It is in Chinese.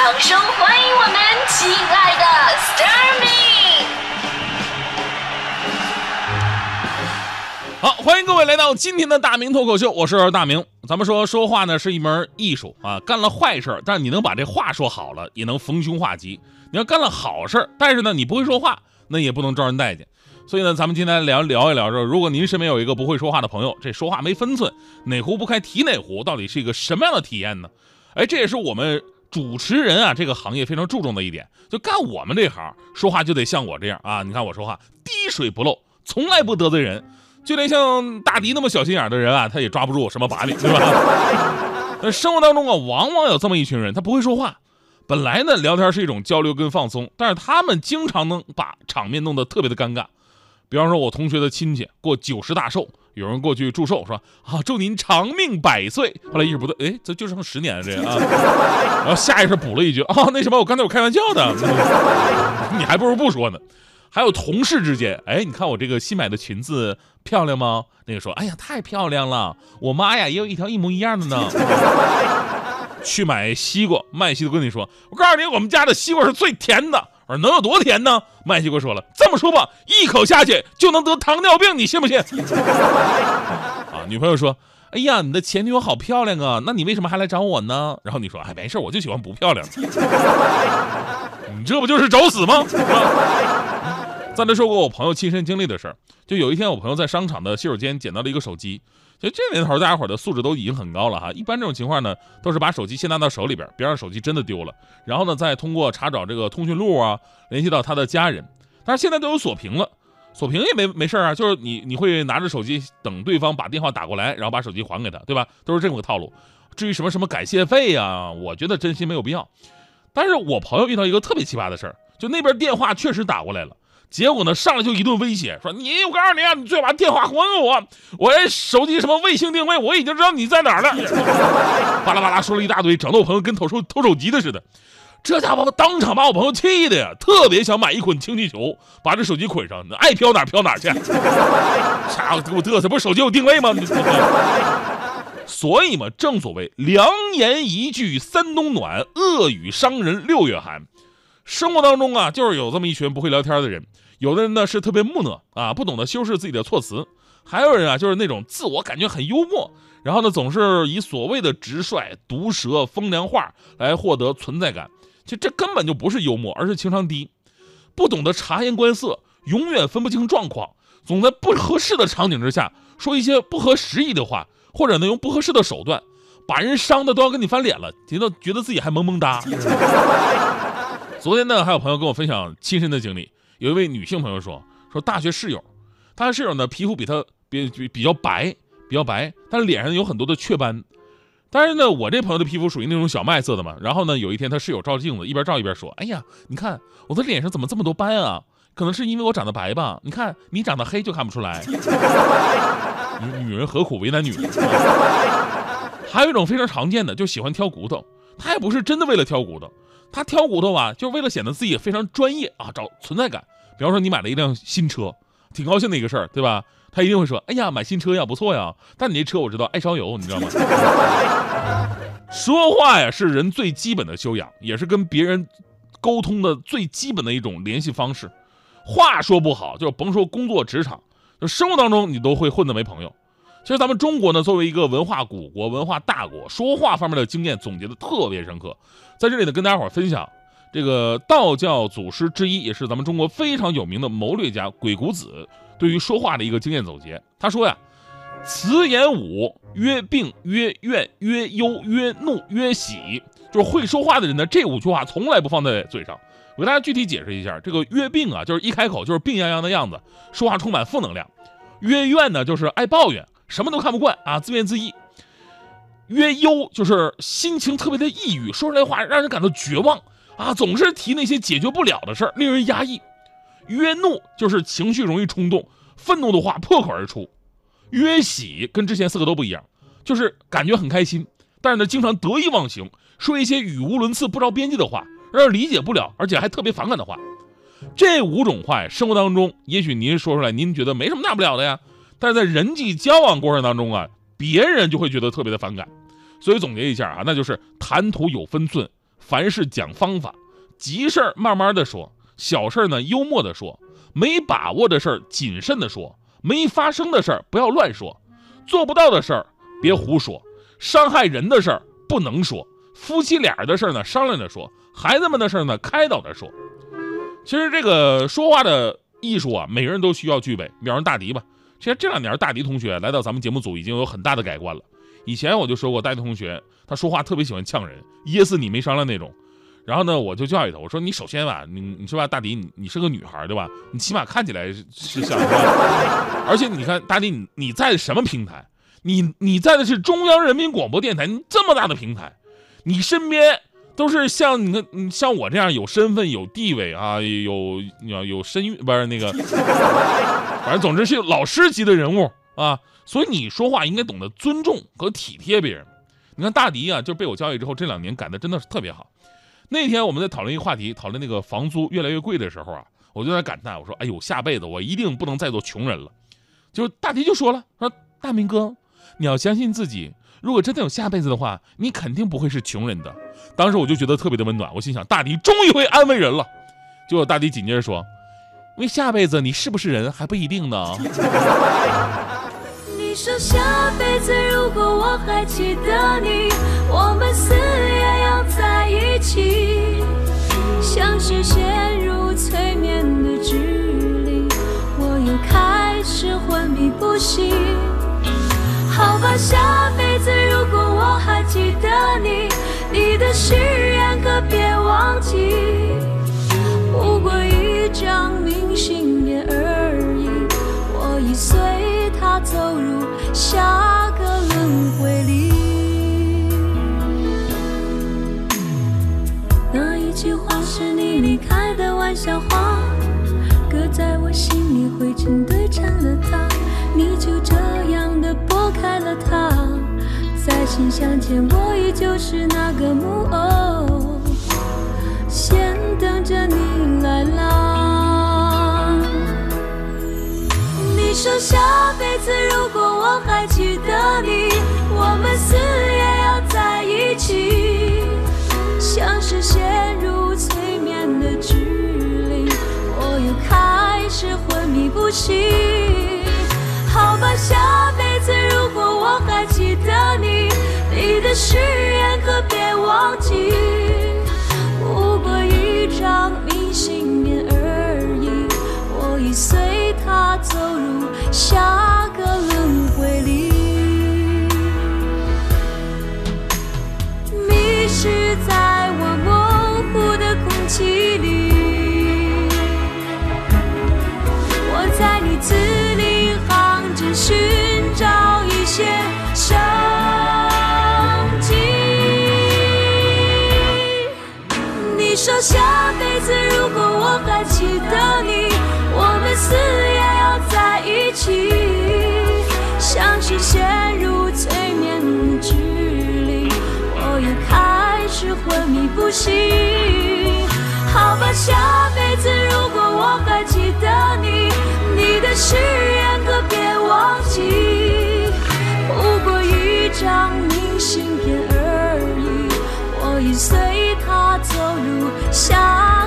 掌声欢迎我们亲爱的 s t a r m y 好，欢迎各位来到今天的大明脱口秀，我是大明。咱们说说话呢是一门艺术啊，干了坏事，但是你能把这话说好了，也能逢凶化吉；你要干了好事，但是呢你不会说话，那也不能招人待见。所以呢，咱们今天聊聊一聊说，如果您身边有一个不会说话的朋友，这说话没分寸，哪壶不开提哪壶，到底是一个什么样的体验呢？哎，这也是我们主持人啊这个行业非常注重的一点，就干我们这行，说话就得像我这样啊。你看我说话滴水不漏，从来不得罪人，就连像大迪那么小心眼的人啊，他也抓不住我什么把柄，对吧？那生活当中啊，往往有这么一群人，他不会说话。本来呢，聊天是一种交流跟放松，但是他们经常能把场面弄得特别的尴尬。比方说，我同学的亲戚过九十大寿，有人过去祝寿，说啊，祝您长命百岁。后来意识不对，哎，这就剩十年了，这个啊。然后下意识补了一句啊，那什么，我刚才我开玩笑的，你还不如不说呢。还有同事之间，哎，你看我这个新买的裙子漂亮吗？那个说，哎呀，太漂亮了，我妈呀也有一条一模一样的呢。去买西瓜，卖西瓜跟你说，我告诉你，我们家的西瓜是最甜的。我说能有多甜呢？麦西哥说了，这么说吧，一口下去就能得糖尿病，你信不信？啊，女朋友说，哎呀，你的前女友好漂亮啊，那你为什么还来找我呢？然后你说，哎，没事，我就喜欢不漂亮的。你这不就是找死吗？再来说过我朋友亲身经历的事儿，就有一天我朋友在商场的洗手间捡到了一个手机。就这年头，大家伙的素质都已经很高了哈。一般这种情况呢，都是把手机先拿到手里边，别让手机真的丢了。然后呢，再通过查找这个通讯录啊，联系到他的家人。但是现在都有锁屏了，锁屏也没没事啊，就是你你会拿着手机等对方把电话打过来，然后把手机还给他，对吧？都是这么个套路。至于什么什么感谢费呀，我觉得真心没有必要。但是我朋友遇到一个特别奇葩的事儿，就那边电话确实打过来了。结果呢，上来就一顿威胁，说你，我告诉你啊，你最好把电话还给我，我这手机什么卫星定位，我已经知道你在哪儿了。巴拉巴拉说了一大堆，整得我朋友跟偷手偷手机的似的。这家伙当场把我朋友气的呀，特别想买一捆氢气球，把这手机捆上，爱飘哪飘哪去。啥给我嘚瑟？不是手机有定位吗？所以嘛，正所谓良言一句三冬暖，恶语伤人六月寒。生活当中啊，就是有这么一群不会聊天的人。有的人呢是特别木讷啊，不懂得修饰自己的措辞；还有人啊，就是那种自我感觉很幽默，然后呢总是以所谓的直率、毒舌、风凉话来获得存在感。其实这根本就不是幽默，而是情商低，不懂得察言观色，永远分不清状况，总在不合适的场景之下说一些不合时宜的话，或者呢用不合适的手段，把人伤的都要跟你翻脸了，觉得觉得自己还萌萌哒。昨天呢，还有朋友跟我分享亲身的经历。有一位女性朋友说：“说大学室友，她的室友呢皮肤比她比比比较白，比较白，但是脸上有很多的雀斑。但是呢，我这朋友的皮肤属于那种小麦色的嘛。然后呢，有一天他室友照镜子，一边照一边说：‘哎呀，你看我的脸上怎么这么多斑啊？可能是因为我长得白吧？你看你长得黑就看不出来。’女女人何苦为难女人？还有一种非常常见的，就喜欢挑骨头。他也不是真的为了挑骨头。”他挑骨头吧，就是为了显得自己非常专业啊，找存在感。比方说，你买了一辆新车，挺高兴的一个事儿，对吧？他一定会说：“哎呀，买新车呀，不错呀。”但你这车我知道爱烧油，你知道吗？说话呀，是人最基本的修养，也是跟别人沟通的最基本的一种联系方式。话说不好，就甭说工作职场，就生活当中你都会混得没朋友。其实咱们中国呢，作为一个文化古国、文化大国，说话方面的经验总结的特别深刻。在这里呢，跟大家伙分享这个道教祖师之一，也是咱们中国非常有名的谋略家鬼谷子对于说话的一个经验总结。他说呀：“辞言五，曰病，曰怨，曰忧，曰怒，曰喜。”就是会说话的人呢，这五句话从来不放在嘴上。我给大家具体解释一下，这个“曰病”啊，就是一开口就是病殃殃的样子，说话充满负能量；“曰怨”呢，就是爱抱怨。什么都看不惯啊，自怨自艾。曰忧就是心情特别的抑郁，说出来话让人感到绝望啊，总是提那些解决不了的事儿，令人压抑。曰怒就是情绪容易冲动，愤怒的话破口而出。曰喜跟之前四个都不一样，就是感觉很开心，但是呢经常得意忘形，说一些语无伦次、不着边际的话，让人理解不了，而且还特别反感的话。这五种话呀，生活当中也许您说出来，您觉得没什么大不了的呀。但是在人际交往过程当中啊，别人就会觉得特别的反感，所以总结一下啊，那就是谈吐有分寸，凡事讲方法，急事儿慢慢的说，小事儿呢幽默的说，没把握的事儿谨慎的说，没发生的事儿不要乱说，做不到的事儿别胡说，伤害人的事儿不能说，夫妻俩的事儿呢商量着说，孩子们的事儿呢开导着说。其实这个说话的艺术啊，每个人都需要具备。比方说大迪吧，其实这两年大迪同学来到咱们节目组已经有很大的改观了。以前我就说过，大迪同学他说话特别喜欢呛人，噎死你没商量那种。然后呢，我就教育他，我说你首先吧，你你说吧，大迪你你是个女孩对吧？你起码看起来是像，而且你看大迪你你在什么平台？你你在的是中央人民广播电台你这么大的平台，你身边。都是像你看，像我这样有身份、有地位啊，有有有身孕，不是那个，反正总之是老师级的人物啊。所以你说话应该懂得尊重和体贴别人。你看大迪啊，就被我教育之后，这两年改的真的是特别好。那天我们在讨论一个话题，讨论那个房租越来越贵的时候啊，我就在感叹，我说：“哎呦，下辈子我一定不能再做穷人了。”就大迪就说了：“说大明哥，你要相信自己。”如果真的有下辈子的话，你肯定不会是穷人的。当时我就觉得特别的温暖，我心想大迪终于会安慰人了。结果大迪紧接着说：“因为下辈子你是不是人还不一定呢。”你说下辈子如果我还记得你，我们死也要在一起，像是陷入催眠的距离，我又开始昏迷不醒。吧，下辈子如果我还记得你，你的誓言可别忘记。不过一张明信片而已，我已随它走入下个轮回里。那一句话是你离开的玩笑话，搁在我心里灰尘堆成了塔，你就这心相牵，我依旧是那个木偶，先等着你来啦。你说下辈子如果我还记得你，我们死也要在一起，像是陷入催眠的指令，我又开始昏迷不醒。好吧，下辈子。如果我还记，你的誓言可别忘记。不过一张明信片而已，我已随他走入下个轮回里。迷失在说下辈子如果我还记得你，我们死也要在一起，像是陷入催眠的指令，我又开始昏迷不醒。好吧，下辈子如果我还记得你，你的誓言可别忘记。不过一张明信片我已随他走入下